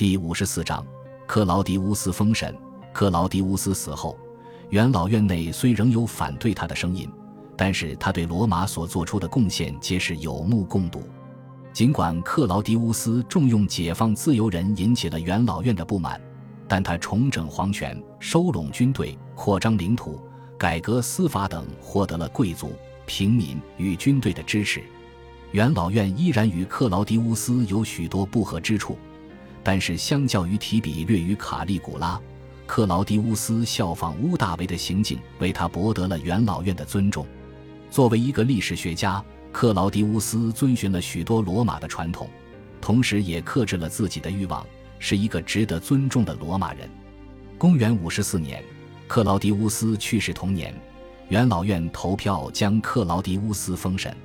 第五十四章，克劳迪乌斯封神。克劳迪乌斯死后，元老院内虽仍有反对他的声音，但是他对罗马所做出的贡献皆是有目共睹。尽管克劳迪乌斯重用解放自由人引起了元老院的不满，但他重整皇权、收拢军队、扩张领土、改革司法等，获得了贵族、平民与军队的支持。元老院依然与克劳迪乌斯有许多不合之处。但是，相较于提比略与卡利古拉，克劳迪乌斯效仿乌大维的行径，为他博得了元老院的尊重。作为一个历史学家，克劳迪乌斯遵循了许多罗马的传统，同时也克制了自己的欲望，是一个值得尊重的罗马人。公元五十四年，克劳迪乌斯去世同年，元老院投票将克劳迪乌斯封神。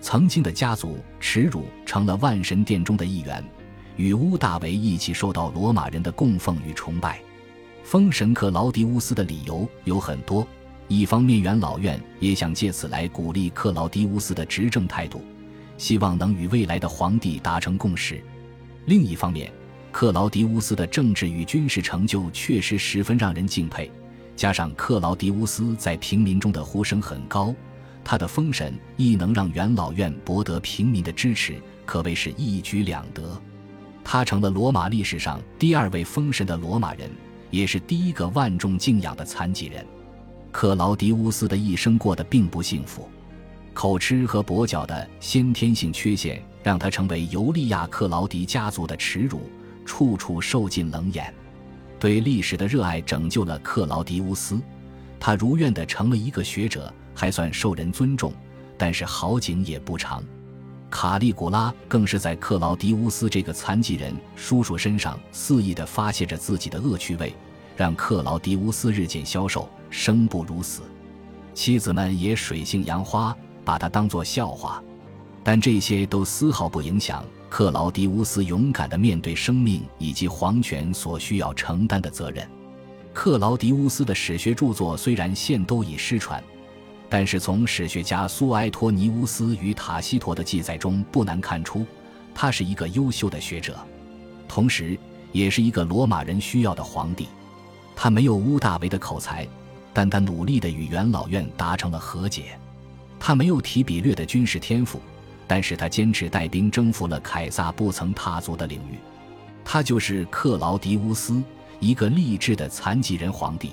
曾经的家族耻辱成了万神殿中的一员。与乌大维一起受到罗马人的供奉与崇拜，封神克劳迪乌斯的理由有很多。一方面，元老院也想借此来鼓励克劳迪乌斯的执政态度，希望能与未来的皇帝达成共识；另一方面，克劳迪乌斯的政治与军事成就确实十分让人敬佩，加上克劳迪乌斯在平民中的呼声很高，他的封神亦能让元老院博得平民的支持，可谓是一举两得。他成了罗马历史上第二位封神的罗马人，也是第一个万众敬仰的残疾人。克劳迪乌斯的一生过得并不幸福，口吃和跛脚的先天性缺陷让他成为尤利亚克劳迪家族的耻辱，处处受尽冷眼。对历史的热爱拯救了克劳迪乌斯，他如愿的成了一个学者，还算受人尊重。但是好景也不长。卡利古拉更是在克劳迪乌斯这个残疾人叔叔身上肆意地发泄着自己的恶趣味，让克劳迪乌斯日渐消瘦，生不如死。妻子们也水性杨花，把他当作笑话。但这些都丝毫不影响克劳迪乌斯勇敢地面对生命以及皇权所需要承担的责任。克劳迪乌斯的史学著作虽然现都已失传。但是从史学家苏埃托尼乌斯与塔西佗的记载中，不难看出，他是一个优秀的学者，同时也是一个罗马人需要的皇帝。他没有乌大维的口才，但他努力地与元老院达成了和解。他没有提比略的军事天赋，但是他坚持带兵征服了凯撒不曾踏足的领域。他就是克劳迪乌斯，一个励志的残疾人皇帝。